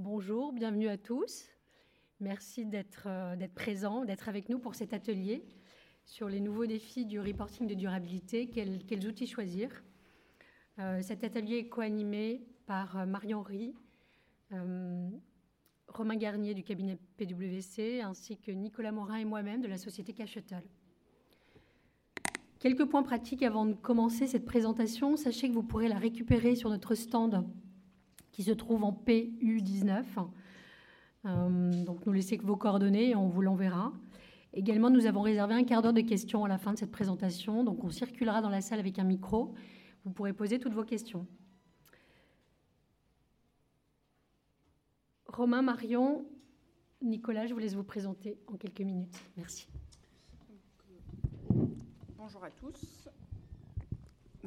Bonjour, bienvenue à tous. Merci d'être euh, d'être présents, d'être avec nous pour cet atelier sur les nouveaux défis du reporting de durabilité, quels, outils choisir? Euh, cet atelier est co-animé par euh, Marion Rie, Romain Garnier du cabinet PwC, ainsi que Nicolas Morin et moi-même de la société Cachetel. Quelques points pratiques avant de commencer cette présentation. Sachez que vous pourrez la récupérer sur notre stand qui se trouve en PU19. Euh, donc nous laissez vos coordonnées et on vous l'enverra. Également, nous avons réservé un quart d'heure de questions à la fin de cette présentation. Donc on circulera dans la salle avec un micro. Vous pourrez poser toutes vos questions. Romain, Marion, Nicolas, je vous laisse vous présenter en quelques minutes. Merci. Bonjour à tous.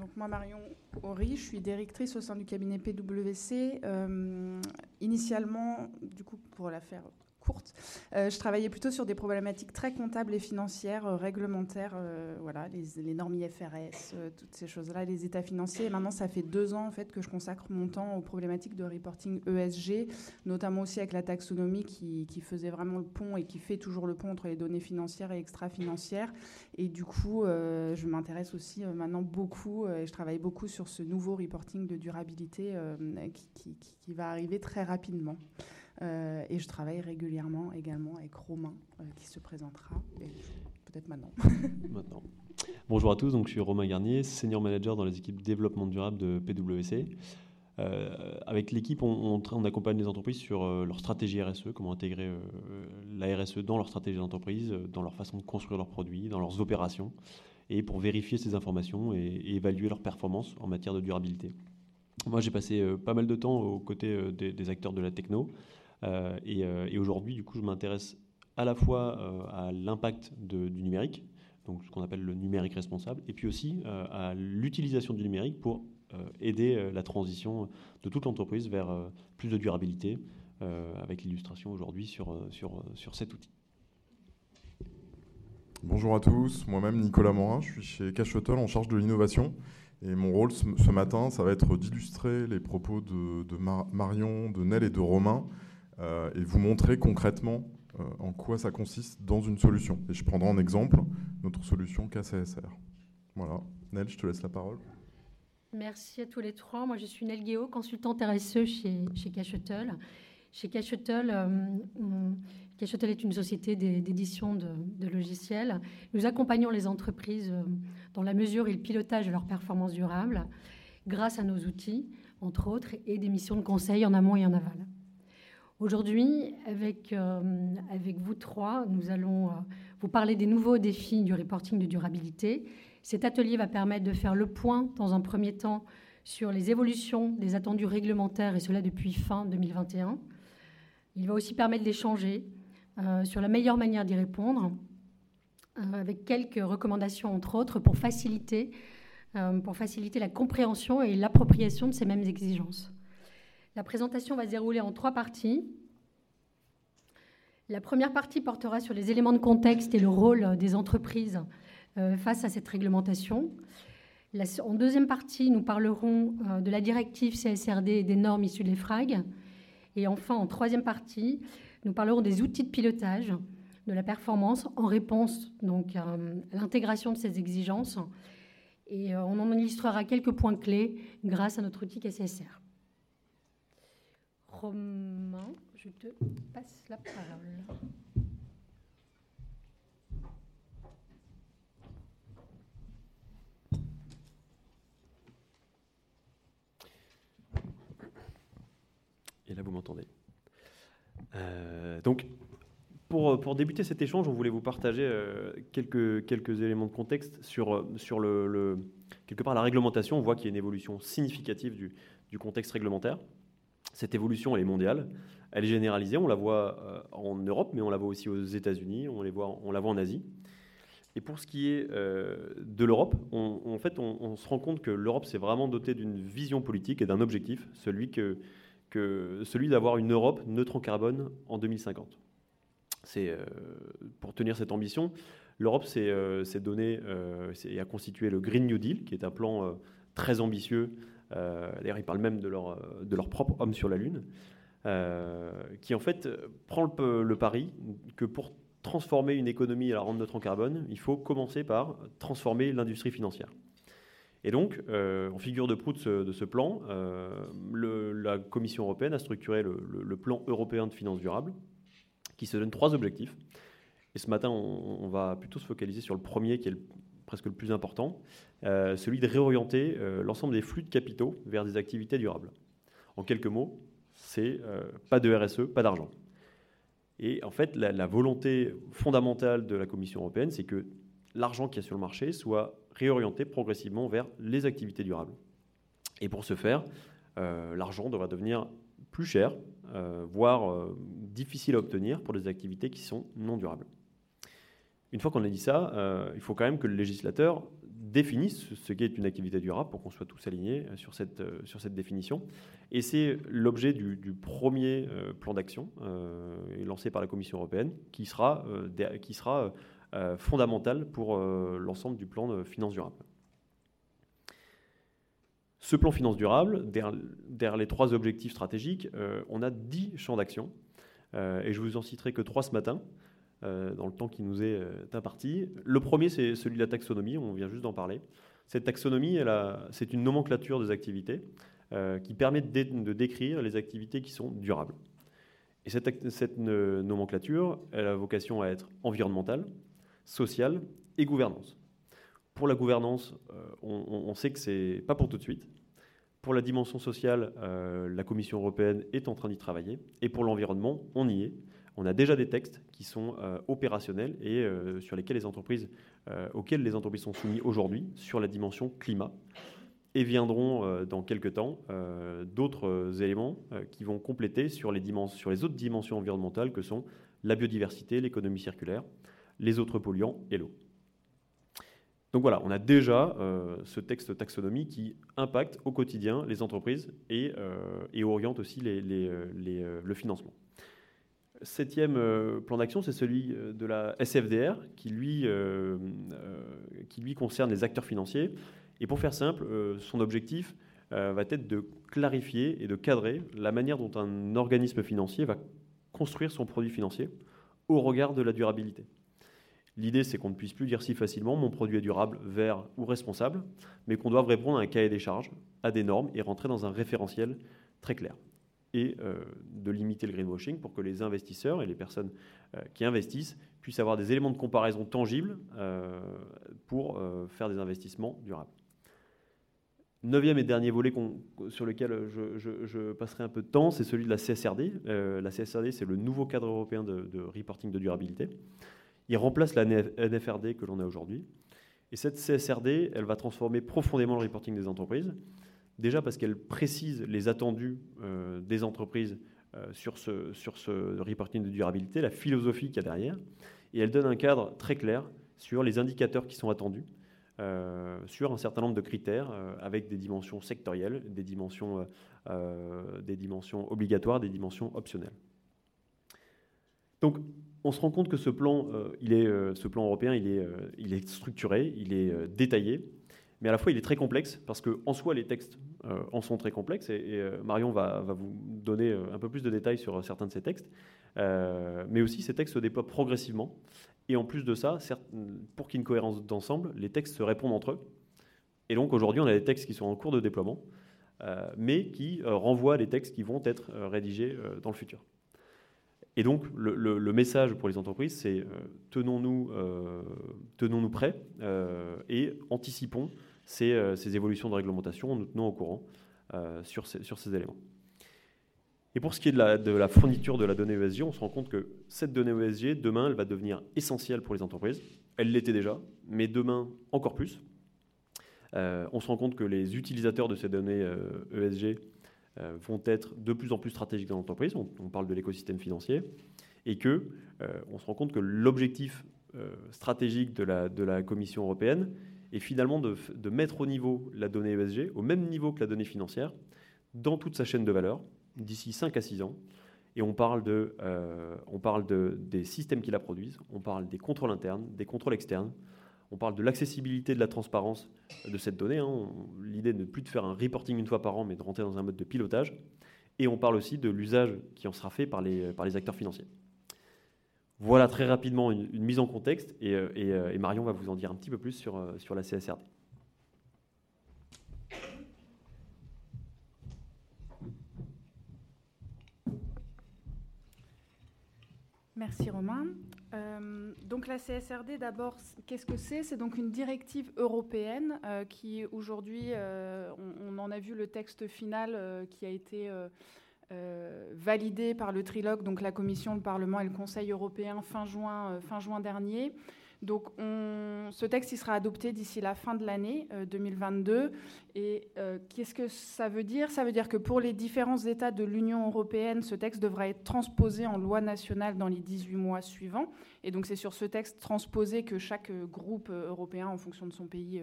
Donc moi, Marion Horry, je suis directrice au sein du cabinet PwC. Euh, initialement, du coup, pour la faire courte. Euh, je travaillais plutôt sur des problématiques très comptables et financières, euh, réglementaires, euh, voilà, les, normes IFRS, toutes ces choses-là, les états financiers. Et maintenant, ça fait deux ans en fait que je consacre mon temps aux problématiques de reporting ESG, notamment aussi avec la taxonomie qui, faisait vraiment le pont et qui fait toujours le pont entre les données financières et extra-financières. Et du coup, je m'intéresse aussi maintenant beaucoup et je travaille beaucoup sur ce nouveau reporting de durabilité qui va arriver très rapidement. Euh, et je travaille régulièrement également avec Romain, euh, qui se présentera, peut-être maintenant. Bonjour à tous, donc je suis Romain Garnier, senior manager dans les équipes développement durable de PwC. Euh, avec l'équipe, on, accompagne les entreprises sur leur stratégie RSE, comment intégrer la RSE dans leur stratégie d'entreprise, dans leur façon de construire leurs produits, dans leurs opérations, et pour vérifier ces informations et, évaluer leur performance en matière de durabilité. Moi, j'ai passé pas mal de temps aux côtés des acteurs de la techno, euh, euh, et, aujourd'hui, du coup, je m'intéresse à la fois euh, à l'impact du numérique, donc ce qu'on appelle le numérique responsable, et puis aussi à l'utilisation du numérique pour aider la transition de toute l'entreprise vers plus de durabilité, avec l'illustration aujourd'hui sur, sur, sur cet outil. Bonjour à tous, moi-même Nicolas Morin, je suis chez Cachetel en charge de l'innovation. Et mon rôle ce matin, ça va être d'illustrer les propos de, de Marion, de Nel et de Romain et vous montrer concrètement euh, en quoi ça consiste dans une solution. Et je prendrai en exemple notre solution KCSR. Voilà. Nel, je te laisse la parole. Merci à tous les trois. Moi, je suis Nel Guéot, consultante RSE chez, chez Cachetel. Chez Cachetel, euh, Cachetel est une société d'édition de, de, logiciels. Nous accompagnons les entreprises dans la mesure et le pilotage de leur performance durable grâce à nos outils, entre autres, et des missions de conseil en amont et en aval. Aujourd'hui, avec, euh, avec vous trois, nous allons euh, vous parler des nouveaux défis du reporting de durabilité. Cet atelier va permettre de faire le point, dans un premier temps, sur les évolutions des attendus réglementaires, et cela depuis fin 2021. Il va aussi permettre d'échanger euh, sur la meilleure manière d'y répondre, avec quelques recommandations, entre autres, pour faciliter, pour faciliter la compréhension et l'appropriation de ces mêmes exigences. La présentation va se dérouler en trois parties. La première partie portera sur les éléments de contexte et le rôle des entreprises euh, face à cette réglementation. en deuxième partie, nous parlerons euh, de la directive CSRD et des normes issues des FRAG. Et enfin, en troisième partie, nous parlerons des outils de pilotage de la performance en réponse donc, à l'intégration de ces exigences. Et euh, on en illustrera quelques points clés grâce à notre outil KCSR. Je te passe la parole. Et là, vous m'entendez. Euh, donc, pour, pour, débuter cet échange, on voulait vous partager euh, quelques, quelques éléments de contexte sur, sur le, quelque part la réglementation. On voit qu'il y a une évolution significative du, du contexte réglementaire. Cette évolution, elle est mondiale, elle est généralisée, on la voit euh, en Europe, mais on la voit aussi aux États-Unis, on, on la voit en Asie. Et pour ce qui est euh, de l'Europe, en fait, on, se rend compte que l'Europe s'est vraiment dotée d'une vision politique et d'un objectif, celui, que, que celui d'avoir une Europe neutre en carbone en 2050. C'est euh, pour tenir cette ambition, l'Europe s'est donné et a constitué le Green New Deal, qui est un plan très ambitieux euh, d'ailleurs, ils parlent même de leur, de leur propre homme sur la Lune. qui en fait prend le, pari que pour transformer une économie à la rendre neutre en carbone, il faut commencer par transformer l'industrie financière. Et donc, en figure de proue de ce, plan, la Commission européenne a structuré le, plan européen de finances durables, qui se donne trois objectifs. Et ce matin, on, va plutôt se focaliser sur le premier, qui est presque le plus important, euh, celui de réorienter euh, l'ensemble des flux de capitaux vers des activités durables. En quelques mots, c'est euh, pas de RSE, pas d'argent. Et en fait, la, volonté fondamentale de la Commission européenne, c'est que l'argent qui est sur le marché soit réorienté progressivement vers les activités durables. Et pour ce faire, l'argent devra devenir plus cher, voire difficile à obtenir pour des activités qui sont non durables. Une fois qu'on a dit ça, euh, il faut quand même que le législateur définisse ce qu'est une activité durable pour qu'on soit tous alignés sur cette, sur cette définition. Et c'est l'objet du, premier plan d'action lancé par la Commission européenne qui sera, fondamental pour l'ensemble du plan de finances durables. Ce plan finance durable, derrière, les trois objectifs stratégiques, euh, on a dix champs d'action. Euh, et je vous en citerai que trois ce matin, euh, dans le temps qui nous est imparti. Le premier, c'est celui de la taxonomie, on vient juste d'en parler. Cette taxonomie, c'est une nomenclature des activités qui permet de, décrire les activités qui sont durables. Et cette, nomenclature, elle a vocation à être environnementale, sociale et gouvernance. Pour la gouvernance, on, on, sait que c'est pas pour tout de suite. Pour la dimension sociale, euh, la Commission européenne est en train d'y travailler. Et pour l'environnement, on y est. On a déjà des textes qui sont euh, opérationnels et euh, sur lesquels les entreprises, auxquels les entreprises sont soumises aujourd'hui sur la dimension climat. Et viendront dans quelques temps d'autres éléments qui vont compléter sur les, autres dimensions environnementales que sont la biodiversité, l'économie circulaire, les autres polluants et l'eau. Donc voilà, on a déjà euh, ce texte taxonomie qui impacte au quotidien les entreprises et, euh, oriente aussi euh, le financement. Septième plan d'action, c'est celui de la SFDR qui lui, qui lui concerne les acteurs financiers. Et pour faire simple, son objectif va être de clarifier et de cadrer la manière dont un organisme financier va construire son produit financier au regard de la durabilité. L'idée, c'est qu'on ne puisse plus dire si facilement mon produit est durable, vert ou responsable, mais qu'on doive répondre à un cahier des charges, à des normes et rentrer dans un référentiel très clair. Et euh, de limiter le greenwashing pour que les investisseurs et les personnes euh, qui investissent puissent avoir des éléments de comparaison tangibles euh, pour faire des investissements durables. Neuvième et dernier volet sur lequel je, passerai un peu de temps, c'est celui de la CSRD. la CSRD, c'est le nouveau cadre européen de, de reporting de durabilité. Il remplace la NFRD que l'on a aujourd'hui. Et cette CSRD, elle va transformer profondément le reporting des entreprises. Déjà parce qu'elle précise les attendus euh, des entreprises euh, sur, ce, reporting de durabilité, la philosophie qu'il y a derrière. Et elle donne un cadre très clair sur les indicateurs qui sont attendus, euh, sur un certain nombre de critères avec des dimensions sectorielles, des dimensions, obligatoires, des dimensions optionnelles. Donc, on se rend compte que ce plan, il est, ce plan européen, il est structuré, il est détaillé, mais à la fois il est très complexe parce qu'en soi les textes en sont très complexes et, Marion va, vous donner un peu plus de détails sur certains de ces textes, mais aussi ces textes se déploient progressivement et en plus de ça, pour qu'il y ait une cohérence d'ensemble, les textes se répondent entre eux. Et donc aujourd'hui on a des textes qui sont en cours de déploiement, mais qui renvoient à des textes qui vont être rédigés dans le futur. Et donc, le, message pour les entreprises, c'est euh, tenons-nous euh, tenons prêts euh, et anticipons ces, évolutions de réglementation en nous tenant au courant sur ces, sur, ces, éléments. Et pour ce qui est de la, fourniture de la donnée ESG, on se rend compte que cette donnée ESG, demain, elle va devenir essentielle pour les entreprises. Elle l'était déjà, mais demain, encore plus. on se rend compte que les utilisateurs de ces données ESG euh, vont être de plus en plus stratégiques dans l'entreprise. On, parle de l'écosystème financier et que euh, on se rend compte que l'objectif euh, stratégique de la, Commission européenne est finalement de, mettre au niveau la donnée ESG, au même niveau que la donnée financière, dans toute sa chaîne de valeur, d'ici 5 à 6 ans. Et on parle, de, des systèmes qui la produisent, on parle des contrôles internes, des contrôles externes, on parle de l'accessibilité, de la transparence de cette donnée. Hein. L'idée de ne plus de faire un reporting une fois par an, mais de rentrer dans un mode de pilotage. et on parle aussi de l'usage qui en sera fait par les acteurs financiers. Voilà très rapidement une, mise en contexte et, et, Marion va vous en dire un petit peu plus sur, sur la CSRD. Merci Romain. Euh, donc la CSRD, d'abord, qu'est-ce que c'est? C'est donc une directive européenne euh, qui aujourd'hui, euh, on, en a vu le texte final qui a été validé par le trilogue, donc la Commission, le Parlement et le Conseil européen fin juin, juin dernier. Donc ce texte sera adopté d'ici la fin de l'année 2022. Euh, Et euh, qu'est-ce que ça veut dire? Ça veut dire que pour les différents États de l'Union européenne, ce texte devra être transposé en loi nationale dans les 18 mois suivants. Et donc c'est sur ce texte transposé que chaque euh, groupe européen, en fonction de son pays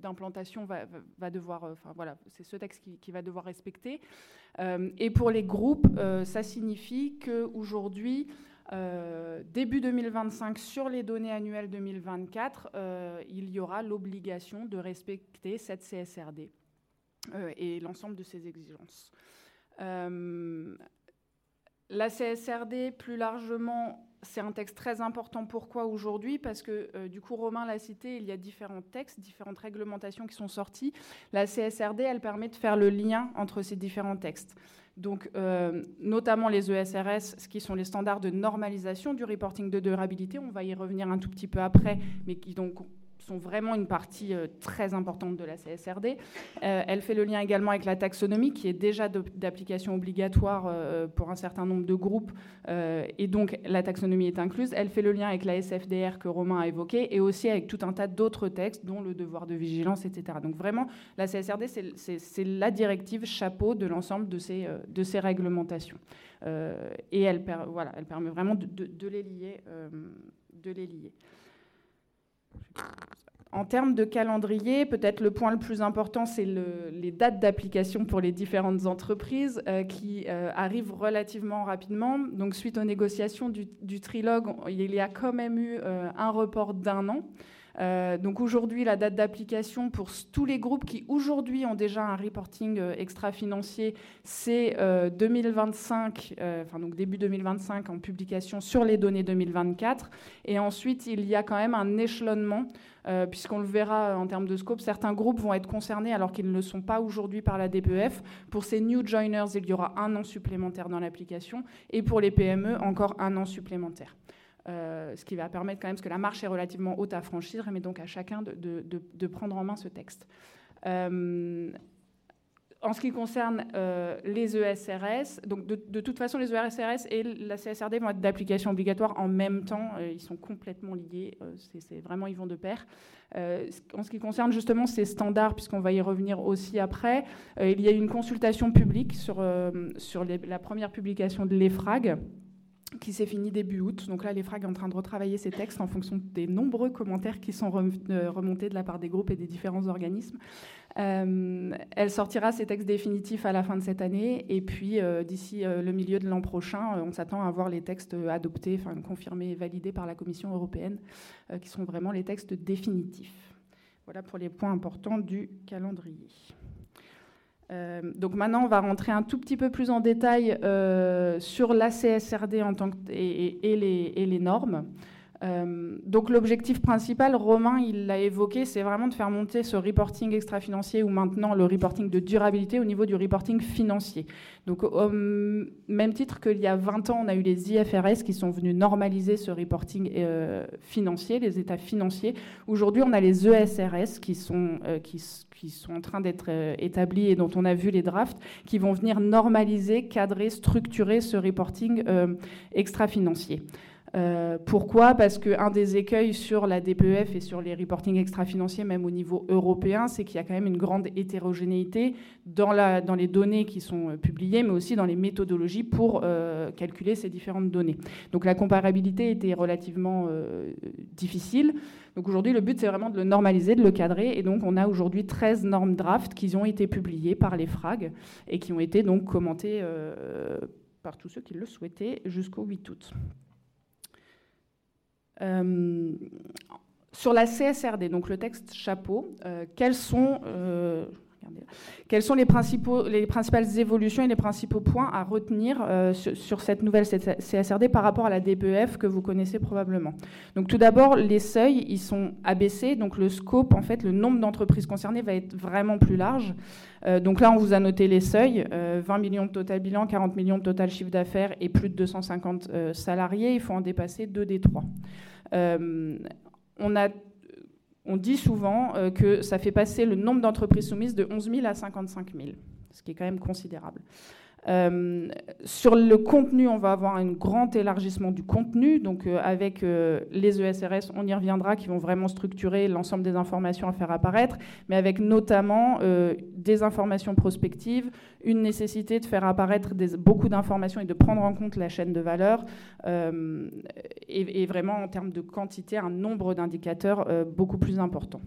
d'implantation, va, devoir... Enfin voilà, c'est ce texte qui, qui, va devoir respecter. et pour les groupes, ça signifie qu'aujourd'hui... Euh, début 2025, sur les données annuelles 2024, euh, il y aura l'obligation de respecter cette CSRD euh, et l'ensemble de ses exigences. la CSRD, plus largement, c'est un texte très important. Pourquoi aujourd'hui? Parce que, du coup, Romain l'a cité, il y a différents textes, différentes réglementations qui sont sorties. La CSRD, elle permet de faire le lien entre ces différents textes donc euh, notamment les ESRS, ce qui sont les standards de normalisation du reporting de durabilité. On va y revenir un tout petit peu après, mais qui donc sont vraiment une partie euh, très importante de la CSRD. Euh, elle fait le lien également avec la taxonomie, qui est déjà d'application obligatoire euh, pour un certain nombre de groupes, et donc la taxonomie est incluse. Elle fait le lien avec la SFDR que Romain a évoqué, et aussi avec tout un tas d'autres textes, dont le devoir de vigilance, etc. Donc vraiment, la CSRD, c'est la directive chapeau de l'ensemble de ces, réglementations. et elle, permet vraiment de les lier. En termes de calendrier, peut-être le point le plus important, c'est les dates d'application pour les différentes entreprises euh, qui euh, arrivent relativement rapidement. Donc, suite aux négociations du, trilogue, il y a quand même eu euh, un report d'un an. Euh, donc aujourd'hui, la date d'application pour tous les groupes qui aujourd'hui ont déjà un reporting euh, extra-financier, c'est 2025, euh, enfin donc début 2025 en publication sur les données 2024. Et ensuite, il y a quand même un échelonnement, puisqu'on le verra en termes de scope, certains groupes vont être concernés alors qu'ils ne le sont pas aujourd'hui par la DPF. Pour ces new joiners, il y aura un an supplémentaire dans l'application, et pour les PME, encore un an supplémentaire. Euh, ce qui va permettre quand même, parce que la marche est relativement haute à franchir, mais donc à chacun de, prendre en main ce texte. Euh, en ce qui concerne euh, les ESRS, donc de, toute façon, les ESRS et la CSRD vont être d'application obligatoire en même temps. ils sont complètement liés. c'est vraiment, ils vont de pair. en ce qui concerne justement ces standards, puisqu'on va y revenir aussi après, il y a eu une consultation publique sur, sur la première publication de l'EFRAG qui s'est fini début août. Donc là, les FRAG est en train de retravailler ces textes en fonction des nombreux commentaires qui sont euh, remontés de la part des groupes et des différents organismes. Euh, elle sortira ses textes définitifs à la fin de cette année et puis euh, d'ici le milieu de l'an prochain, on s'attend à voir les textes adoptés, enfin confirmés et validés par la Commission européenne, qui sont vraiment les textes définitifs. Voilà pour les points importants du calendrier. Euh, donc maintenant, on va rentrer un tout petit peu plus en détail euh, sur la CSRD en tant que, et, les, et les, normes. Euh, donc l'objectif principal, Romain, il l'a évoqué, c'est vraiment de faire monter ce reporting extra-financier ou maintenant le reporting de durabilité au niveau du reporting financier. Donc au même titre qu'il y a 20 ans, on a eu les IFRS qui sont venus normaliser ce reporting euh, financier, les états financiers. Aujourd'hui, on a les ESRS euh, qui, sont en train d'être établis et dont on a vu les drafts, qui vont venir normaliser, cadrer, structurer ce reporting extra-financier. Euh, pourquoi? Parce qu'un des écueils sur la DPEF et sur les reporting extra-financiers, même au niveau européen, c'est qu'il y a quand même une grande hétérogénéité dans, les données qui sont euh, publiées, mais aussi dans les méthodologies pour euh, calculer ces différentes données. Donc la comparabilité était relativement difficile. Donc aujourd'hui, le but, c'est vraiment de le normaliser, de le cadrer. Et donc on a aujourd'hui 13 normes draft qui ont été publiées par les FRAG et qui ont été donc commentées par tous ceux qui le souhaitaient jusqu'au 8 août. Euh, sur la CSRD, donc le texte chapeau, euh, quels sont, Quelles sont les, principales évolutions et les principaux points à retenir euh, sur, cette nouvelle CSRD par rapport à la DPEF que vous connaissez probablement? Donc tout d'abord, les seuils, ils sont abaissés, donc le scope, en fait, le nombre d'entreprises concernées va être vraiment plus large. Euh, donc là, on vous a noté les seuils, 20 euh, millions de total bilan, 40 millions de total chiffre d'affaires et plus de 250 salariés, il faut en dépasser deux des trois. on a on dit souvent euh, que ça fait passer le nombre d'entreprises soumises de 11 000 à 55 000, ce qui est quand même considérable. Euh, sur le contenu, on va avoir un grand élargissement du contenu. Donc, euh, avec euh, les ESRS, on y reviendra, qui vont vraiment structurer l'ensemble des informations à faire apparaître, mais avec notamment des informations prospectives, une nécessité de faire apparaître beaucoup d'informations et de prendre en compte la chaîne de valeur, et, et, vraiment en termes de quantité, un nombre d'indicateurs beaucoup plus important.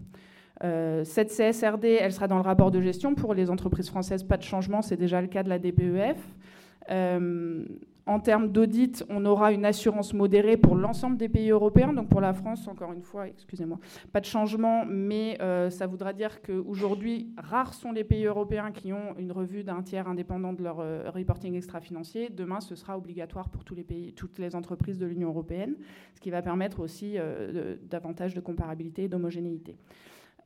Euh, cette CSRD, elle sera dans le rapport de gestion. Pour les entreprises françaises, pas de changement, c'est déjà le cas de la DPEF. Euh, en termes d'audit, on aura une assurance modérée pour l'ensemble des pays européens. Donc pour la France, encore une fois, excusez-moi, pas de changement, mais euh, ça voudra dire qu'aujourd'hui, rares sont les pays européens qui ont une revue d'un tiers indépendant de leur reporting extra-financier. Demain, ce sera obligatoire pour toutes les entreprises de l'Union européenne, ce qui va permettre aussi davantage de comparabilité et d'homogénéité.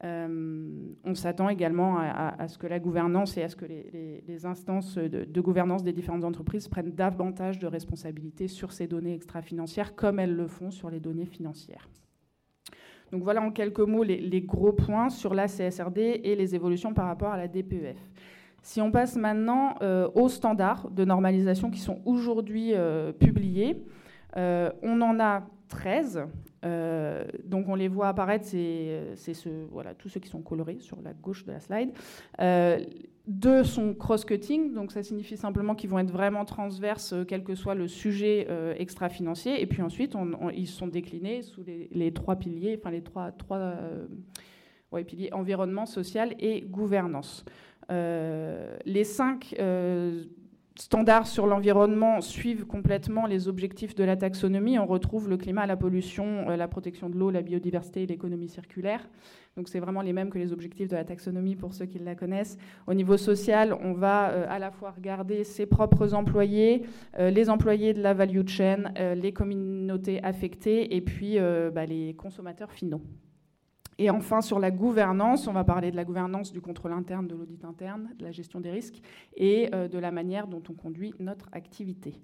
Euh, on s'attend également à, ce que la gouvernance et à ce que les, instances de, gouvernance des différentes entreprises prennent davantage de responsabilités sur ces données extra-financières, comme elles le font sur les données financières. Donc voilà en quelques mots les, gros points sur la CSRD et les évolutions par rapport à la DPEF. Si on passe maintenant euh, aux standards de normalisation qui sont aujourd'hui euh, publiés, on en a 13 euh, donc on les voit apparaître, c'est ce, voilà, tous ceux qui sont colorés sur la gauche de la slide. Euh, deux sont cross-cutting, donc ça signifie simplement qu'ils vont être vraiment transverses, euh, quel que soit le sujet extra-financier. Et puis ensuite, ils sont déclinés sous les, trois piliers, enfin les trois, trois piliers environnement, social et gouvernance. les cinq standards sur l'environnement suivent complètement les objectifs de la taxonomie. On retrouve le climat, la pollution, euh, la protection de l'eau, la biodiversité et l'économie circulaire. Donc c'est vraiment les mêmes que les objectifs de la taxonomie pour ceux qui la connaissent. Au niveau social, on va euh, à la fois regarder ses propres employés, euh, les employés de la value chain, les communautés affectées et puis bah, les consommateurs finaux. Et enfin, sur la gouvernance, on va parler de la gouvernance du contrôle interne, de l'audit interne, de la gestion des risques et euh, de la manière dont on conduit notre activité.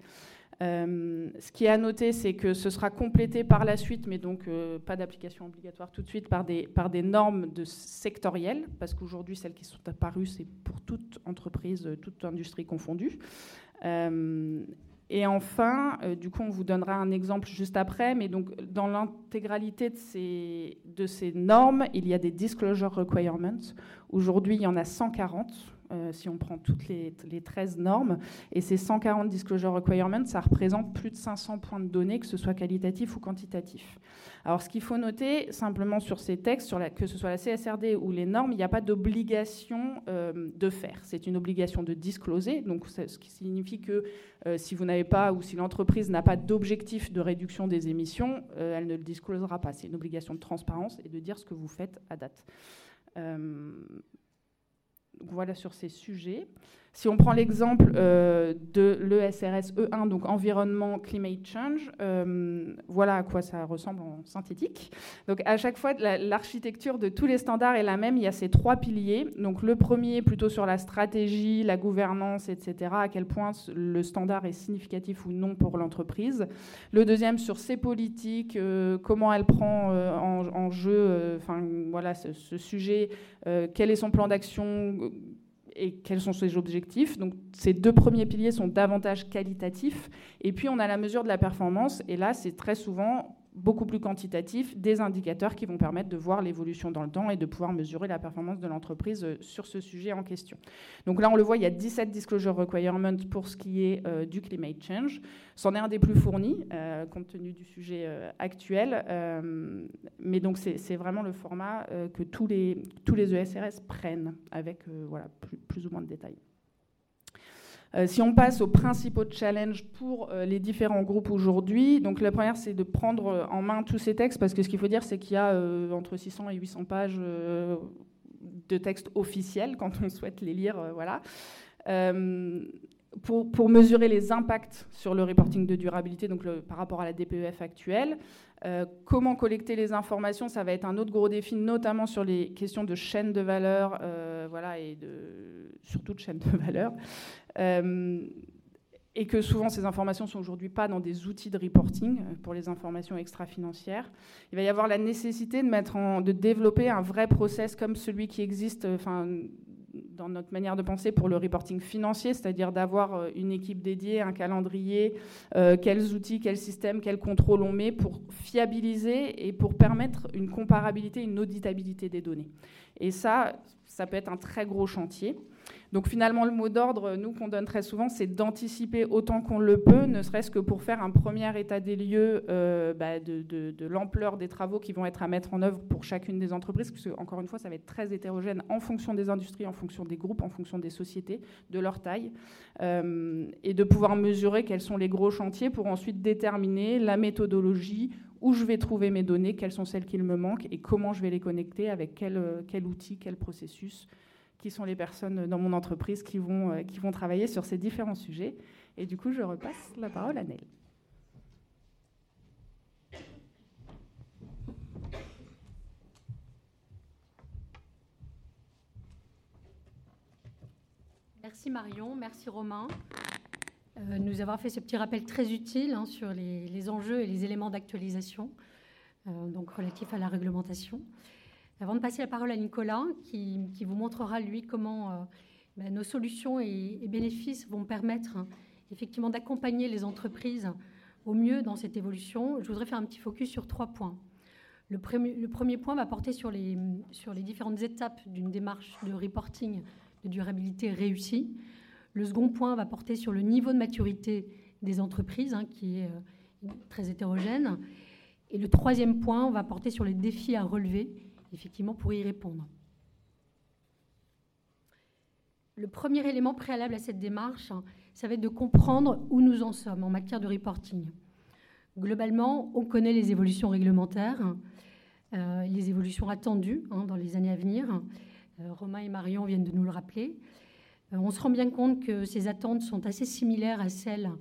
Euh, ce qui est à noter, c'est que ce sera complété par la suite, mais donc euh, pas d'application obligatoire tout de suite, par des, par des normes sectorielles, parce qu'aujourd'hui, celles qui sont apparues, c'est pour toute entreprise, toute industrie confondue. Et enfin, euh, du coup, on vous donnera un exemple juste après, mais donc dans l'intégralité de ces, de ces normes, il y a des disclosure requirements. Aujourd'hui, il y en a 140 euh, si on prend toutes les, 13 normes. Et ces 140 disclosure requirements, ça représente plus de 500 points de données, que ce soit qualitatif ou quantitatif. Alors, ce qu'il faut noter simplement sur ces textes, que ce soit la CSRD ou les normes, il n'y a pas d'obligation euh, de faire. C'est une obligation de discloser, donc ce qui signifie que euh, si vous n'avez pas ou si l'entreprise n'a pas d'objectif de réduction des émissions, elle ne le disclosera pas. C'est une obligation de transparence et de dire ce que vous faites à date voilà sur ces sujets. Si on prend l'exemple euh, de l'ESRS E1, donc environnement climate change, euh, voilà à quoi ça ressemble en synthétique. Donc à chaque fois, l'architecture de tous les standards est la même. Il y a ces trois piliers. Donc le premier plutôt sur la stratégie, la gouvernance, etc. À quel point le standard est significatif ou non pour l'entreprise. Le deuxième sur ses politiques, euh, comment elle prend en, jeu, enfin voilà ce, ce sujet, quel est son plan d'action et quels sont ses objectifs. Donc ces deux premiers piliers sont davantage qualitatifs. Et puis on a la mesure de la performance. Et là, c'est très souvent beaucoup plus quantitatif, des indicateurs qui vont permettre de voir l'évolution dans le temps et de pouvoir mesurer la performance de l'entreprise euh, sur ce sujet en question. Donc là, on le voit, il y a 17 disclosure requirements pour ce qui est euh, du climate change. C'en est un des plus fournis, euh, compte tenu du sujet actuel. mais donc, c'est vraiment le format que tous les, tous les ESRS prennent avec voilà, plus ou moins de détails. Euh, si on passe aux principaux challenges pour euh, les différents groupes aujourd'hui, donc la première c'est de prendre euh, en main tous ces textes parce que ce qu'il faut dire c'est qu'il y a entre 600 et 800 pages de textes officiels quand on souhaite les lire. voilà. Pour, mesurer les impacts sur le reporting de durabilité, donc par rapport à la DPEF actuelle. comment collecter les informations, ça va être un autre gros défi, notamment sur les questions de chaîne de valeur, voilà, et surtout de chaîne de valeur et que souvent ces informations sont aujourd'hui pas dans des outils de reporting euh, pour les informations extra-financières. Il va y avoir la nécessité de, mettre en, de développer un vrai process comme celui qui existe euh, dans notre manière de penser pour le reporting financier, c'est-à-dire d'avoir euh, une équipe dédiée, un calendrier, quels outils, quels systèmes, quels contrôles on met pour fiabiliser et pour permettre une comparabilité, une auditabilité des données. Et ça, ça peut être un très gros chantier. Donc finalement, le mot d'ordre, nous, qu'on donne très souvent, c'est d'anticiper autant qu'on le peut, ne serait-ce que pour faire un premier état des lieux euh, bah, de, l'ampleur des travaux qui vont être à mettre en œuvre pour chacune des entreprises, parce encore une fois, ça va être très hétérogène en fonction des industries, en fonction des groupes, en fonction des sociétés, de leur taille, euh, et de pouvoir mesurer quels sont les gros chantiers pour ensuite déterminer la méthodologie, où je vais trouver mes données, quelles sont celles qui me manquent, et comment je vais les connecter, avec quel, quel outil, quel processus qui sont les personnes dans mon entreprise qui vont, euh, qui vont travailler sur ces différents sujets. Et du coup, je repasse la parole à Nel. Merci Marion, merci Romain. Euh, nous avoir fait ce petit rappel très utile hein, sur les, enjeux et les éléments d'actualisation, euh, relatifs à la réglementation. Avant de passer la parole à Nicolas, qui, vous montrera, lui, comment euh, ben, nos solutions et, bénéfices vont permettre hein, effectivement d'accompagner les entreprises au mieux dans cette évolution, je voudrais faire un petit focus sur trois points. Le premier, point va porter sur les, sur les différentes étapes d'une démarche de reporting de durabilité réussie. Le second point va porter sur le niveau de maturité des entreprises, hein, qui est euh, très hétérogène. Et le troisième point va porter sur les défis à relever effectivement, pour y répondre. Le premier élément préalable à cette démarche, ça va être de comprendre où nous en sommes en matière de reporting. Globalement, on connaît les évolutions réglementaires, euh, les évolutions attendues hein, dans les années à venir. Euh, Romain et Marion viennent de nous le rappeler. Euh, on se rend bien compte que ces attentes sont assez similaires à celles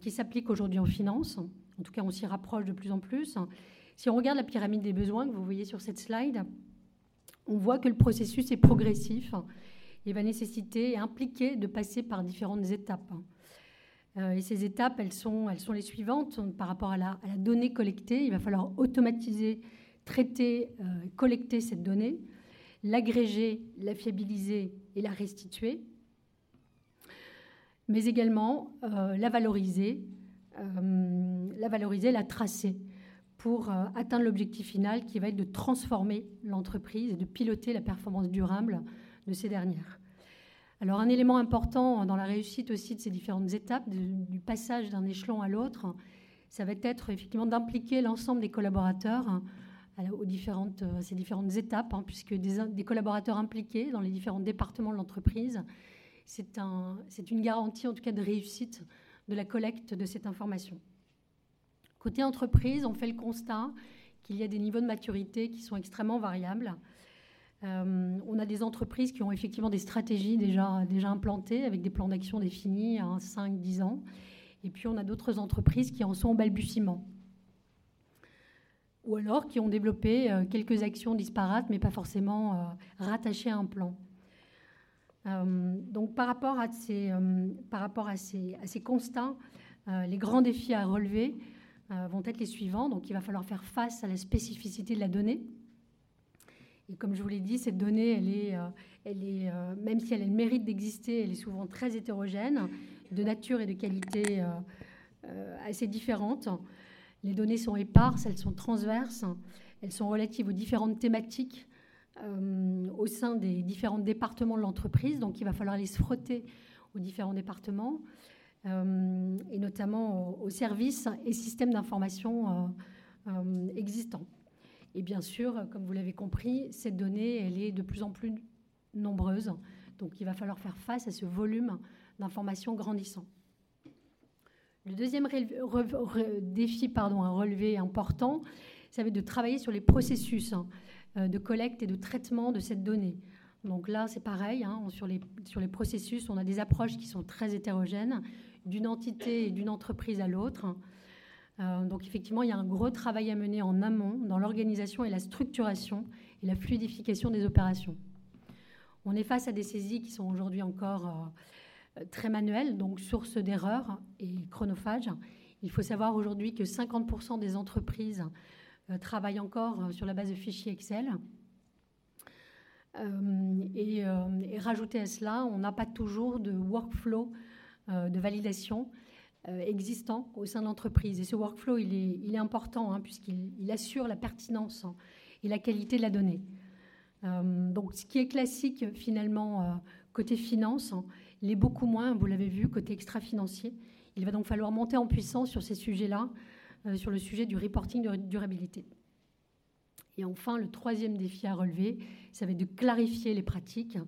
qui s'appliquent aujourd'hui en finance. En tout cas, on s'y rapproche de plus en plus. Si on regarde la pyramide des besoins que vous voyez sur cette slide, on voit que le processus est progressif et va nécessiter et impliquer de passer par différentes étapes. Euh, et ces étapes, elles sont, les suivantes par rapport à la, donnée collectée. Il va falloir automatiser, traiter, euh, collecter cette donnée, l'agréger, la fiabiliser et la restituer, mais également euh, la valoriser, la valoriser, la tracer pour euh, atteindre l'objectif final qui va être de transformer l'entreprise et de piloter la performance durable de ces dernières. Alors un élément important dans la réussite aussi de ces différentes étapes, du passage d'un échelon à l'autre, ça va être effectivement d'impliquer l'ensemble des collaborateurs hein, aux différentes, à ces différentes étapes, hein, puisque des, collaborateurs impliqués dans les différents départements de l'entreprise, c'est un, une garantie en tout cas de réussite de la collecte de cette information. Côté entreprise, on fait le constat qu'il y a des niveaux de maturité qui sont extrêmement variables. Euh, on a des entreprises qui ont effectivement des stratégies déjà, implantées avec des plans d'action définis à 5-10 ans. Et puis on a d'autres entreprises qui en sont au balbutiement. Ou alors qui ont développé euh, quelques actions disparates mais pas forcément euh, rattachées à un plan. donc par rapport à ces, à ces, constats, les grands défis à relever, vont être les suivants. Donc il va falloir faire face à la spécificité de la donnée. Et comme je vous l'ai dit, cette donnée, elle est, euh, euh, même si elle a le mérite d'exister, elle est souvent très hétérogène, de nature et de qualité assez différentes. Les données sont éparses, elles sont transverses, elles sont relatives aux différentes thématiques au sein des différents départements de l'entreprise. Donc il va falloir les se frotter aux différents départements. Euh, et notamment aux, services et systèmes d'information euh, euh, existants. Et bien sûr, comme vous l'avez compris, cette donnée, elle est de plus en plus nombreuse. Donc il va falloir faire face à ce volume d'informations grandissant. Le deuxième défi pardon, à relever important, ça va être de travailler sur les processus. de collecte et de traitement de cette donnée. Donc là, c'est pareil, hein, sur, les, sur les processus, on a des approches qui sont très hétérogènes, d'une entité et d'une entreprise à l'autre. Euh, donc effectivement, il y a un gros travail à mener en amont dans l'organisation et la structuration et la fluidification des opérations. On est face à des saisies qui sont aujourd'hui encore euh, très manuelles, donc source d'erreurs et chronophages. Il faut savoir aujourd'hui que 50% des entreprises euh, travaillent encore sur la base de fichiers Excel. et, et, rajouter à cela, on n'a pas toujours de workflow de validation euh, existant au sein de l'entreprise. Et ce workflow, il est, il est important hein, puisqu'il assure la pertinence hein, et la qualité de la donnée. Euh, donc, ce qui est classique finalement euh, côté finance, hein, l'est beaucoup moins, vous l'avez vu, côté extra-financier. Il va donc falloir monter en puissance sur ces sujets-là, sur le sujet du reporting de durabilité. Et enfin, le troisième défi à relever, ça va être de clarifier les pratiques.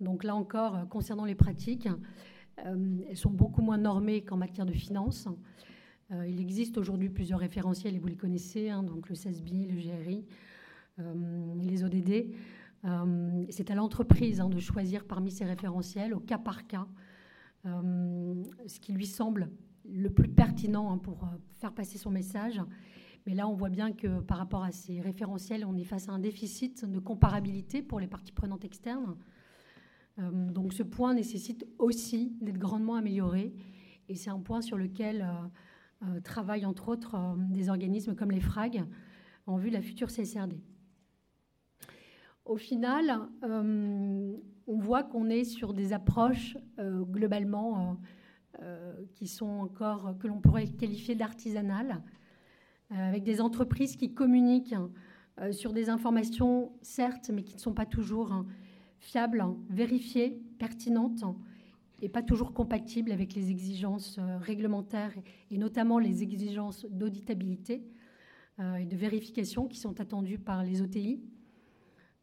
Donc là encore, concernant les pratiques, euh, elles sont beaucoup moins normées qu'en matière de finances. Euh, il existe aujourd'hui plusieurs référentiels, et vous les connaissez, hein, donc le CESBI, le GRI, euh, les ODD. C'est à l'entreprise hein, de choisir parmi ces référentiels, au cas par cas, ce qui lui semble le plus pertinent hein, pour faire passer son message. Mais là, on voit bien que par rapport à ces référentiels, on est face à un déficit de comparabilité pour les parties prenantes externes. Euh, donc ce point nécessite aussi d'être grandement amélioré et c'est un point sur lequel euh, euh, travaillent entre autres des organismes comme les FRAG en vue de la future CSRD. Au final, on voit qu'on est sur des approches globalement qui sont encore, que l'on pourrait qualifier d'artisanales, avec des entreprises qui communiquent sur des informations, certes, mais qui ne sont pas toujours hein, fiable, vérifiée, pertinente et pas toujours compatible avec les exigences euh, réglementaires et notamment les exigences d'auditabilité euh, et de vérification qui sont attendues par les OTI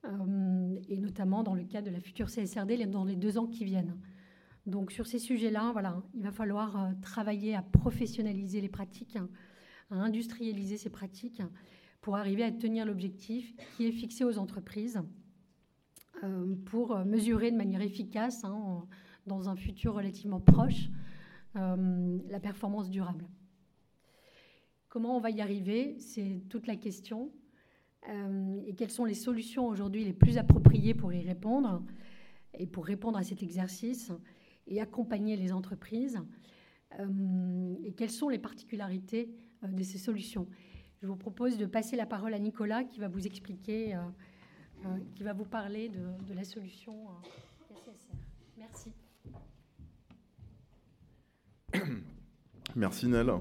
euh, et notamment dans le cas de la future CSRD dans les deux ans qui viennent. Donc sur ces sujets-là, voilà, il va falloir travailler à professionnaliser les pratiques, à industrialiser ces pratiques pour arriver à tenir l'objectif qui est fixé aux entreprises pour mesurer de manière efficace, hein, dans un futur relativement proche, euh, la performance durable. Comment on va y arriver? C'est toute la question. Euh, et quelles sont les solutions aujourd'hui les plus appropriées pour y répondre et pour répondre à cet exercice et accompagner les entreprises? Et quelles sont les particularités de ces solutions? Je vous propose de passer la parole à Nicolas qui va vous expliquer euh, qui va vous parler de, la solution SSR. Euh, Merci. Merci Nel.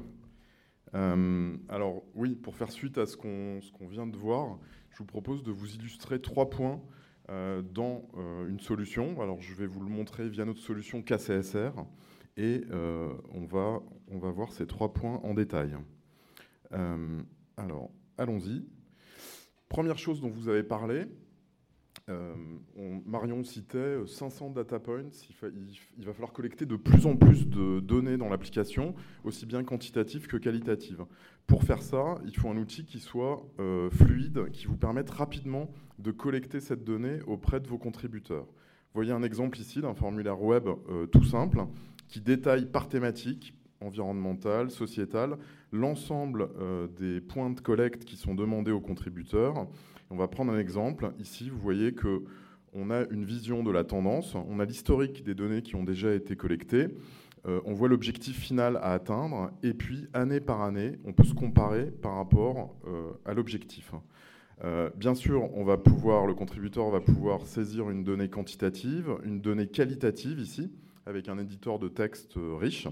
Euh, alors oui, pour faire suite à ce qu'on vient de voir, je vous propose de vous illustrer trois points dans une solution. Alors je vais vous le montrer via notre solution KCSR et on va voir ces trois points en détail. alors allons-y. Première chose dont vous avez parlé, euh, Marion citait 500 euh, data points. Il, va falloir collecter de plus en plus de données dans l'application, aussi bien quantitatives que qualitatives. Pour faire ça, il faut un outil qui soit euh, fluide, qui vous permette rapidement de collecter cette donnée auprès de vos contributeurs. Voyez un exemple ici d'un formulaire web tout simple qui détaille par thématique, environnementale, sociétale, l'ensemble des points de collecte qui sont demandés aux contributeurs on va prendre un exemple. Ici, vous voyez que on a une vision de la tendance, on a l'historique des données qui ont déjà été collectées, euh, on voit l'objectif final à atteindre, et puis année par année, on peut se comparer par rapport euh, à l'objectif. Euh, bien sûr, on va pouvoir, le contributeur va pouvoir saisir une donnée quantitative, une donnée qualitative ici, avec un éditeur de texte riche,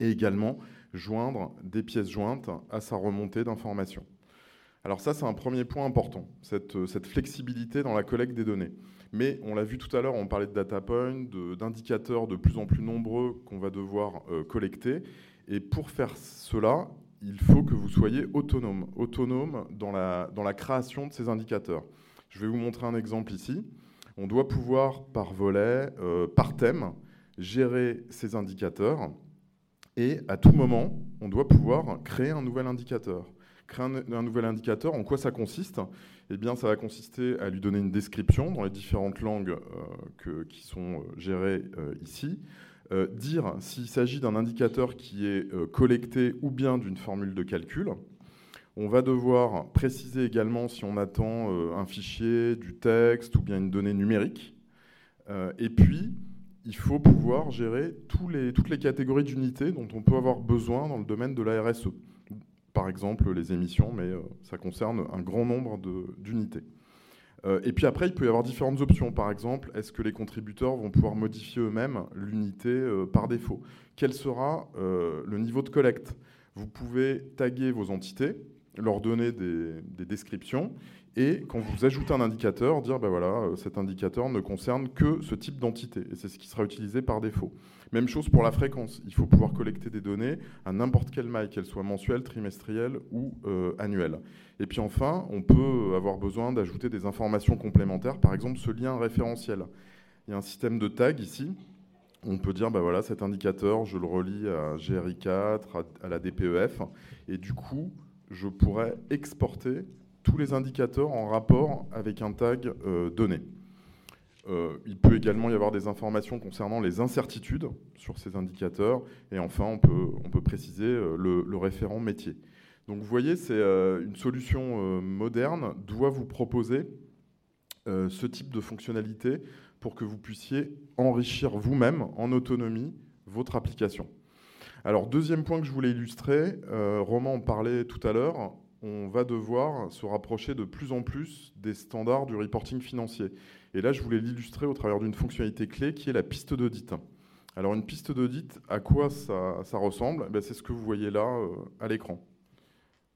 et également joindre des pièces jointes à sa remontée d'informations. Alors ça, c'est un premier point important, cette, cette, flexibilité dans la collecte des données. Mais on l'a vu tout à l'heure, on parlait de data points, d'indicateurs de, plus en plus nombreux qu'on va devoir euh, collecter. Et pour faire cela, il faut que vous soyez autonome, autonome dans la, dans la création de ces indicateurs. Je vais vous montrer un exemple ici. On doit pouvoir, par volet, euh, par thème, gérer ces indicateurs. Et à tout moment, on doit pouvoir créer un nouvel indicateur Créer un, nouvel indicateur, en quoi ça consiste? Eh bien, ça va consister à lui donner une description dans les différentes langues qui sont gérées ici, dire s'il s'agit d'un indicateur qui est collecté ou bien d'une formule de calcul, on va devoir préciser également si on attend euh, un fichier, du texte ou bien une donnée numérique. Euh, et puis, il faut pouvoir gérer toutes les catégories d'unités dont on peut avoir besoin dans le domaine de la RSE. Par exemple, les émissions, mais euh, ça concerne un grand nombre d'unités. et puis après, il peut y avoir différentes options. Par exemple, est-ce que les contributeurs vont pouvoir modifier eux-mêmes l'unité par défaut? Quel sera le niveau de collecte? Vous pouvez taguer vos entités leur donner des, descriptions et quand vous ajoutez un indicateur, dire ben voilà, euh, cet indicateur ne concerne que ce type d'entité et c'est ce qui sera utilisé par défaut. Même chose pour la fréquence, il faut pouvoir collecter des données à n'importe quelle maille, qu'elle soit mensuelle, trimestrielle ou euh, annuelle. Et puis enfin, on peut avoir besoin d'ajouter des informations complémentaires, par exemple ce lien référentiel. Il y a un système de tag ici. On peut dire, ben voilà, cet indicateur, je le relie à GRI4, à la DPEF, et du coup, je pourrais exporter tous les indicateurs en rapport avec un tag euh, donné. Euh, il peut également y avoir des informations concernant les incertitudes sur ces indicateurs. Et enfin, on peut, on peut préciser euh, le, référent métier. Donc vous voyez, c'est une solution moderne doit vous proposer ce type de fonctionnalité pour que vous puissiez enrichir vous-même en autonomie votre application. Alors, deuxième point que je voulais illustrer, Roman en parlait tout à l'heure, on va devoir se rapprocher de plus en plus des standards du reporting financier. Et là, je voulais l'illustrer au travers d'une fonctionnalité clé qui est la piste d'audit. Alors, une piste d'audit, à quoi ça, ressemble? Ben, C'est ce que vous voyez là euh, à l'écran.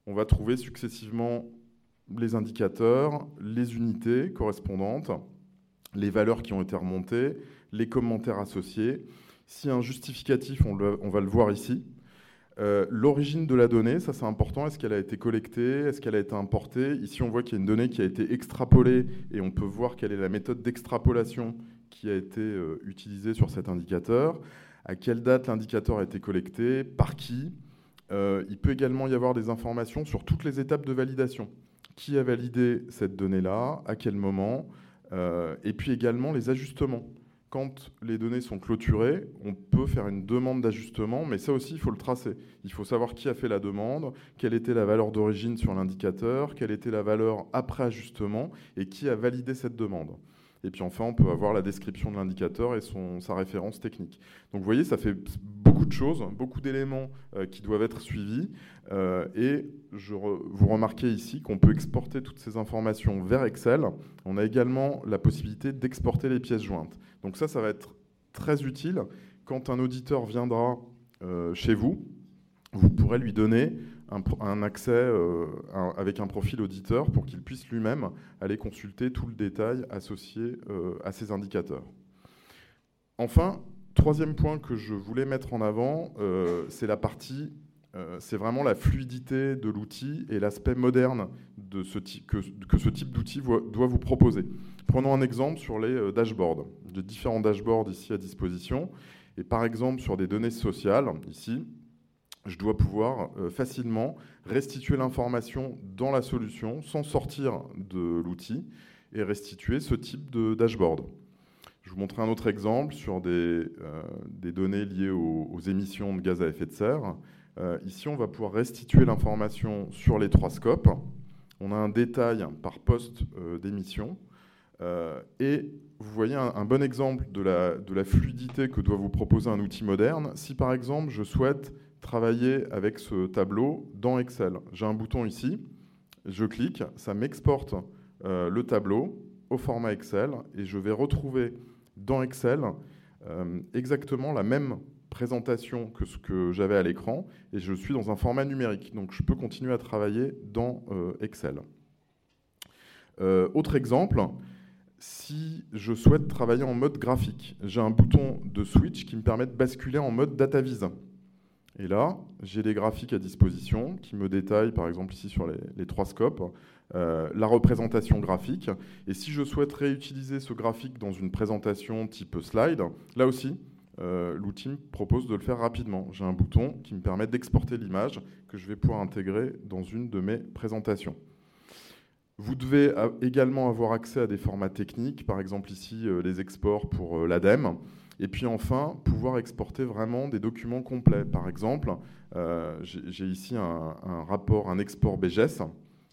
On va trouver successivement les indicateurs, les unités correspondantes, les valeurs qui ont été remontées, les commentaires associés. Si un justificatif, on, va le voir ici. Euh, l'origine de la donnée, ça c'est important. Est-ce qu'elle a été collectée? Est-ce qu'elle a été importée? Ici, on voit qu'il y a une donnée qui a été extrapolée et on peut voir quelle est la méthode d'extrapolation qui a été euh, utilisée sur cet indicateur. À quelle date l'indicateur a été collecté? Par qui? Euh, Il peut également y avoir des informations sur toutes les étapes de validation. Qui a validé cette donnée-là? À quel moment? Et puis également les ajustements quand les données sont clôturées, on peut faire une demande d'ajustement, mais ça aussi, il faut le tracer. Il faut savoir qui a fait la demande, quelle était la valeur d'origine sur l'indicateur, quelle était la valeur après ajustement, et qui a validé cette demande. Et puis enfin, on peut avoir la description de l'indicateur et son, sa référence technique. Donc vous voyez, ça fait beaucoup de choses, beaucoup d'éléments euh, qui doivent être suivis. Euh, et je vous remarquez ici qu'on peut exporter toutes ces informations vers Excel. On a également la possibilité d'exporter les pièces jointes. Donc ça, ça va être très utile quand un auditeur viendra euh, chez vous. Vous pourrez lui donner un, accès avec un profil auditeur pour qu'il puisse lui-même aller consulter tout le détail associé à ces indicateurs. Enfin, troisième point que je voulais mettre en avant, euh, c'est la partie, c'est vraiment la fluidité de l'outil et l'aspect moderne de ce que, que, ce type d'outil doit vous proposer. Prenons un exemple sur les dashboards. de différents dashboards ici à disposition. Et par exemple, sur des données sociales, ici, je dois pouvoir euh, facilement restituer l'information dans la solution sans sortir de l'outil et restituer ce type de dashboard. Je vous montrerai un autre exemple sur des, euh, données liées aux, émissions de gaz à effet de serre. Euh, ici, on va pouvoir restituer l'information sur les trois scopes. On a un détail par poste d'émission. et vous voyez un, bon exemple de la, fluidité que doit vous proposer un outil moderne. Si par exemple, je souhaite travailler avec ce tableau dans Excel. J'ai un bouton ici, je clique, ça m'exporte euh, le tableau au format Excel et je vais retrouver dans Excel euh, exactement la même présentation que ce que j'avais à l'écran et je suis dans un format numérique. Donc je peux continuer à travailler dans euh, Excel. autre exemple, si je souhaite travailler en mode graphique, j'ai un bouton de switch qui me permet de basculer en mode DataVis. Et là, j'ai des graphiques à disposition qui me détaillent, par exemple ici sur les, trois scopes, euh, la représentation graphique. Et si je souhaite réutiliser ce graphique dans une présentation type slide, là aussi, l'outil me propose de le faire rapidement. J'ai un bouton qui me permet d'exporter l'image que je vais pouvoir intégrer dans une de mes présentations. Vous devez également avoir accès à des formats techniques, par exemple ici les exports pour l'ADEME. Et puis enfin, pouvoir exporter vraiment des documents complets. Par exemple, euh, j'ai ici un, rapport, un export BGS.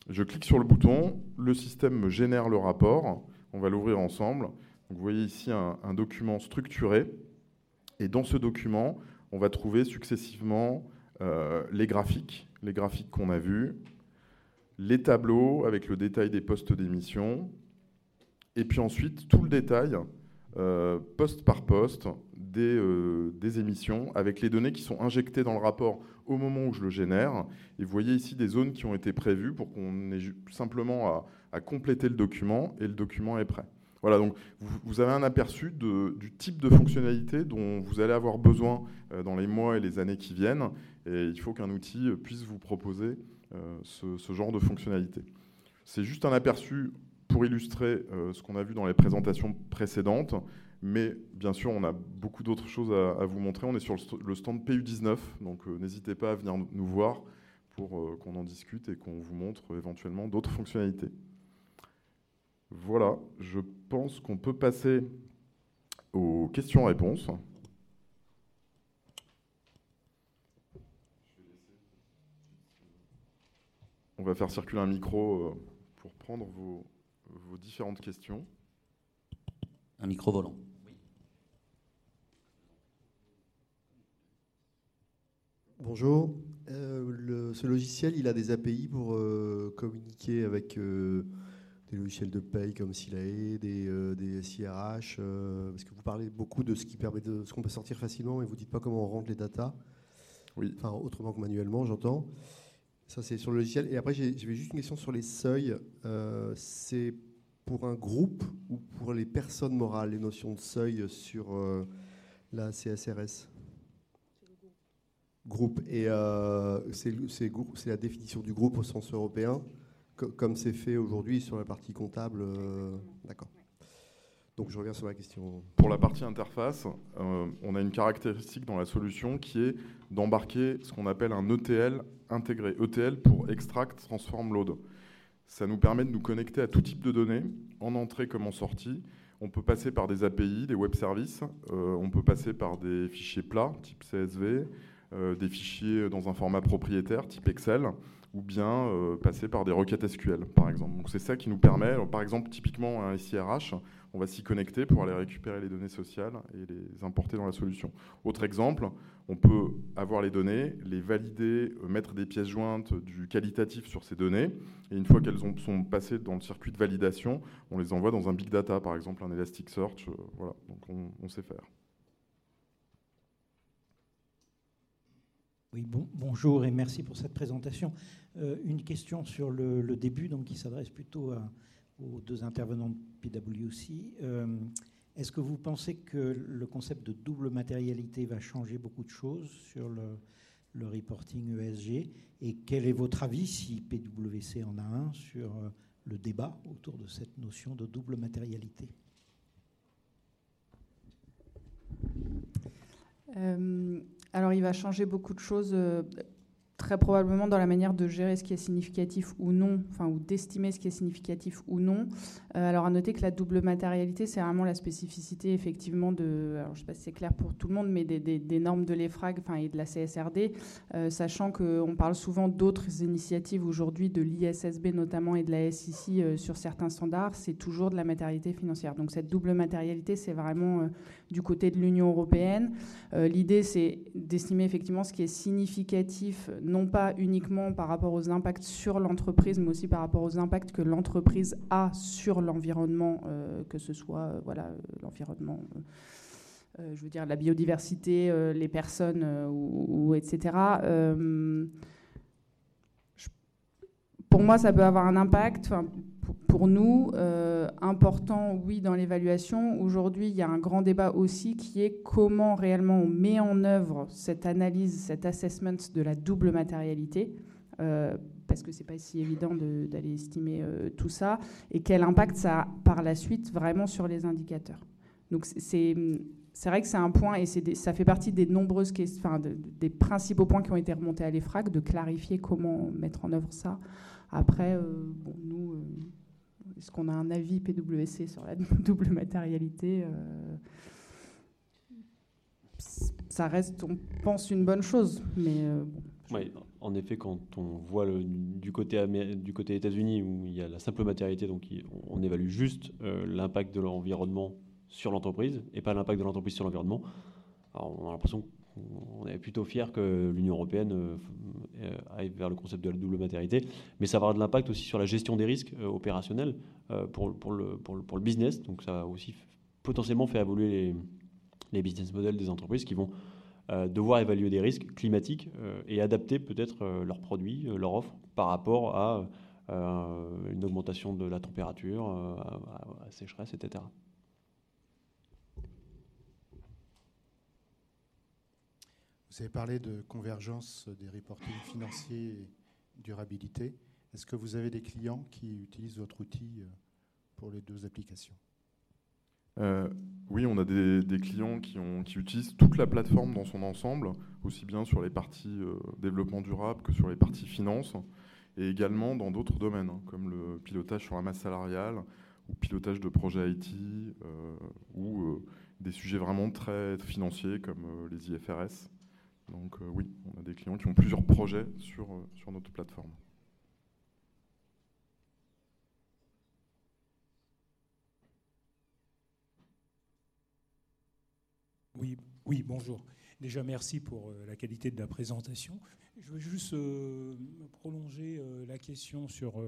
Je clique sur le bouton, le système me génère le rapport. On va l'ouvrir ensemble. vous voyez ici un, document structuré. Et dans ce document, on va trouver successivement euh, les graphiques, les graphiques qu'on a vus, les tableaux avec le détail des postes d'émission, et puis ensuite tout le détail euh, poste par poste euh, des, émissions avec les données qui sont injectées dans le rapport au moment où je le génère. Et vous voyez ici des zones qui ont été prévues pour qu'on ait simplement à, compléter le document et le document est prêt. Voilà, donc vous, avez un aperçu du type de fonctionnalité dont vous allez avoir besoin euh, dans les mois et les années qui viennent. Et il faut qu'un outil puisse vous proposer ce, genre de fonctionnalité. C'est juste un aperçu pour illustrer euh, ce qu'on a vu dans les présentations précédentes. Mais bien sûr, on a beaucoup d'autres choses à, vous montrer. On est sur le stand PU19, donc euh, n'hésitez pas à venir nous voir pour euh, qu'on en discute et qu'on vous montre éventuellement d'autres fonctionnalités. Voilà, je pense qu'on peut passer aux questions-réponses. On va faire circuler un micro pour prendre vos différentes questions. Un micro volant. Bonjour. Euh, ce logiciel, il a des API pour euh, communiquer avec euh, des logiciels de paye comme Silae, des, des SIRH, parce que vous parlez beaucoup de ce qui permet de ce qu'on peut sortir facilement, et vous dites pas comment on rentre les datas. Oui. Enfin, autrement que manuellement, j'entends. Ça, c'est sur le logiciel. Et après, j'ai juste une question sur les seuils. C'est pour un groupe ou pour les personnes morales, les notions de seuil sur la CSRS Groupe. Et euh, c'est la définition du groupe au sens européen, comme c'est fait aujourd'hui sur la partie comptable. D'accord. Donc je reviens sur ma question. Pour la partie interface, euh, on a une caractéristique dans la solution qui est d'embarquer ce qu'on appelle un ETL intégré. ETL pour Extract Transform Load. Ça nous permet de nous connecter à tout type de données, en entrée comme en sortie. On peut passer par des API, des web services, euh, on peut passer par des fichiers plats, type CSV, euh, des fichiers dans un format propriétaire, type Excel, ou bien passer par des requêtes SQL, par exemple. Donc c'est ça qui nous permet, par exemple, typiquement un SIRH, on va s'y connecter pour aller récupérer les données sociales et les importer dans la solution. Autre exemple, on peut avoir les données, les valider, euh, mettre des pièces jointes du qualitatif sur ces données, et une fois qu'elles sont passées dans le circuit de validation, on les envoie dans un big data, par exemple un Elasticsearch. Euh, voilà, donc on, sait faire. Oui, bon, bonjour et merci pour cette présentation. Euh, une question sur le, début, donc qui s'adresse plutôt aux deux intervenants de PwC. Euh, est-ce que vous pensez que le concept de double matérialité va changer beaucoup de choses sur le, reporting ESG Et quel est votre avis, si PwC en a un, sur euh, le débat autour de cette notion de double matérialité? Alors, il va changer beaucoup de choses très probablement dans la manière de gérer ce qui est significatif ou non, enfin, ou d'estimer ce qui est significatif ou non. Euh, alors, à noter que la double matérialité, c'est vraiment la spécificité, effectivement, de, alors, je ne sais pas si c'est clair pour tout le monde, mais des, normes de l'EFRAG enfin, et de la CSRD, euh, sachant qu'on parle souvent d'autres initiatives aujourd'hui, de l'ISSB notamment et de la SIC euh, sur certains standards, c'est toujours de la matérialité financière. Donc, cette double matérialité, c'est vraiment du côté de l'Union européenne. L'idée, c'est d'estimer effectivement ce qui est significatif pas uniquement par rapport aux impacts sur l'entreprise, mais aussi par rapport aux impacts que l'entreprise a sur l'environnement, euh, que ce soit euh, voilà euh, l'environnement. je veux dire la biodiversité, les personnes, etc. pour moi, ça peut avoir un impact. Pour nous, important, oui, dans l'évaluation. Aujourd'hui, il y a un grand débat aussi qui est comment réellement on met en œuvre cette analyse, cet assessment de la double matérialité. Euh, parce que c'est pas si évident d'aller estimer euh, tout ça, et quel impact ça a par la suite vraiment sur les indicateurs. Donc c'est c'est vrai que c'est un point, et des, ça fait partie des nombreuses enfin, des principaux points qui ont été remontés à l'EFRAC, de clarifier comment mettre en œuvre ça. Après, bon, nous, est-ce qu'on a un avis PWC sur la double matérialité Ça reste, on pense, une bonne chose, mais en effet, quand on voit le, du côté, du côté États-Unis où il y a la simple matérialité, donc on, évalue juste euh, l'impact de l'environnement sur l'entreprise et pas l'impact de l'entreprise sur l'environnement. on a l'impression qu'on est plutôt fier que l'Union européenne euh, euh, aille vers le concept de la double matérialité, mais ça va avoir de l'impact aussi sur la gestion des risques opérationnels pour, pour, le, business. Donc ça a aussi potentiellement fait évoluer les, business models des entreprises qui vont euh, devoir évaluer des risques climatiques euh, et adapter peut-être euh, leurs produits, leur offre par rapport à une augmentation de la température, à, à sécheresse, etc. Vous avez parlé de convergence des reportings financiers et durabilité. Est-ce que vous avez des clients qui utilisent votre outil pour les deux applications? Euh, oui, on a des, clients qui, utilisent toute la plateforme dans son ensemble, aussi bien sur les parties euh, développement durable que sur les parties finance, et également dans d'autres domaines, hein, comme le pilotage sur la masse salariale, ou pilotage de projets IT, euh, ou des sujets vraiment très financiers comme les IFRS. Donc oui, on a des clients qui ont plusieurs projets sur notre plateforme. Oui, oui, bonjour. Déjà, merci pour euh, la qualité de la présentation. Je veux juste euh, prolonger euh, la question sur,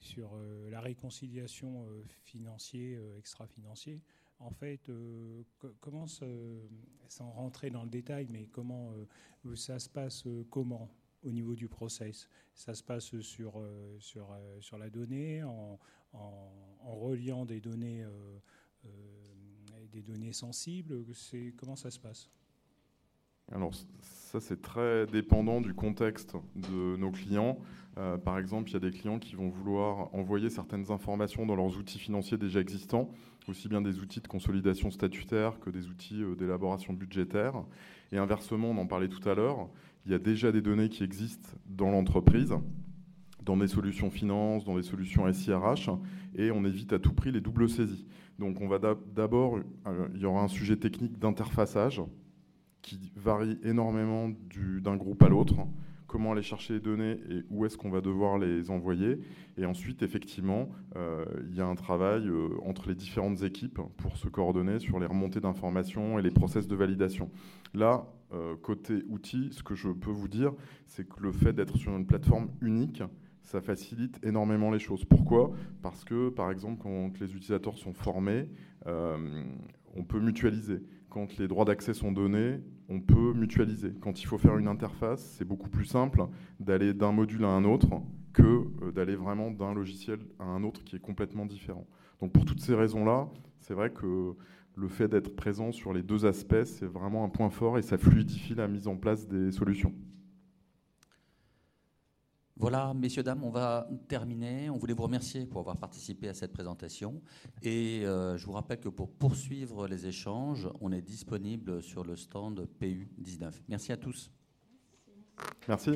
sur la réconciliation financier, extra-financier. En fait, comment, sans rentrer dans le détail, mais comment ça se passe comment au niveau du process? Ça se passe sur, sur, sur la donnée, en, en reliant des données des données sensibles? Comment ça se passe? Alors ça c'est très dépendant du contexte de nos clients. Euh, par exemple, il y a des clients qui vont vouloir envoyer certaines informations dans leurs outils financiers déjà existants, aussi bien des outils de consolidation statutaire que des outils euh, d'élaboration budgétaire. Et inversement, on en parlait tout à l'heure, il y a déjà des données qui existent dans l'entreprise, dans des solutions finance, dans des solutions SIRH, et on évite à tout prix les doubles saisies. Donc on va d'abord, euh, il y aura un sujet technique d'interfaçage qui varie énormément d'un groupe à l'autre. Comment aller chercher les données et où est-ce qu'on va devoir les envoyer. Et ensuite, effectivement, euh, il y a un travail euh, entre les différentes équipes pour se coordonner sur les remontées d'informations et les process de validation. Là, côté outils, ce que je peux vous dire, c'est que le fait d'être sur une plateforme unique, ça facilite énormément les choses. Pourquoi? Parce que, par exemple, quand les utilisateurs sont formés, euh, on peut mutualiser. Quand les droits d'accès sont donnés, on peut mutualiser. Quand il faut faire une interface, c'est beaucoup plus simple d'aller d'un module à un autre que euh, d'aller vraiment d'un logiciel à un autre qui est complètement différent. Donc pour toutes ces raisons-là, c'est vrai que le fait d'être présent sur les deux aspects, c'est vraiment un point fort et ça fluidifie la mise en place des solutions. Voilà, messieurs, dames, on va terminer. On voulait vous remercier pour avoir participé à cette présentation. Et euh, je vous rappelle que pour poursuivre les échanges, on est disponible sur le stand PU19. Merci à tous. Merci.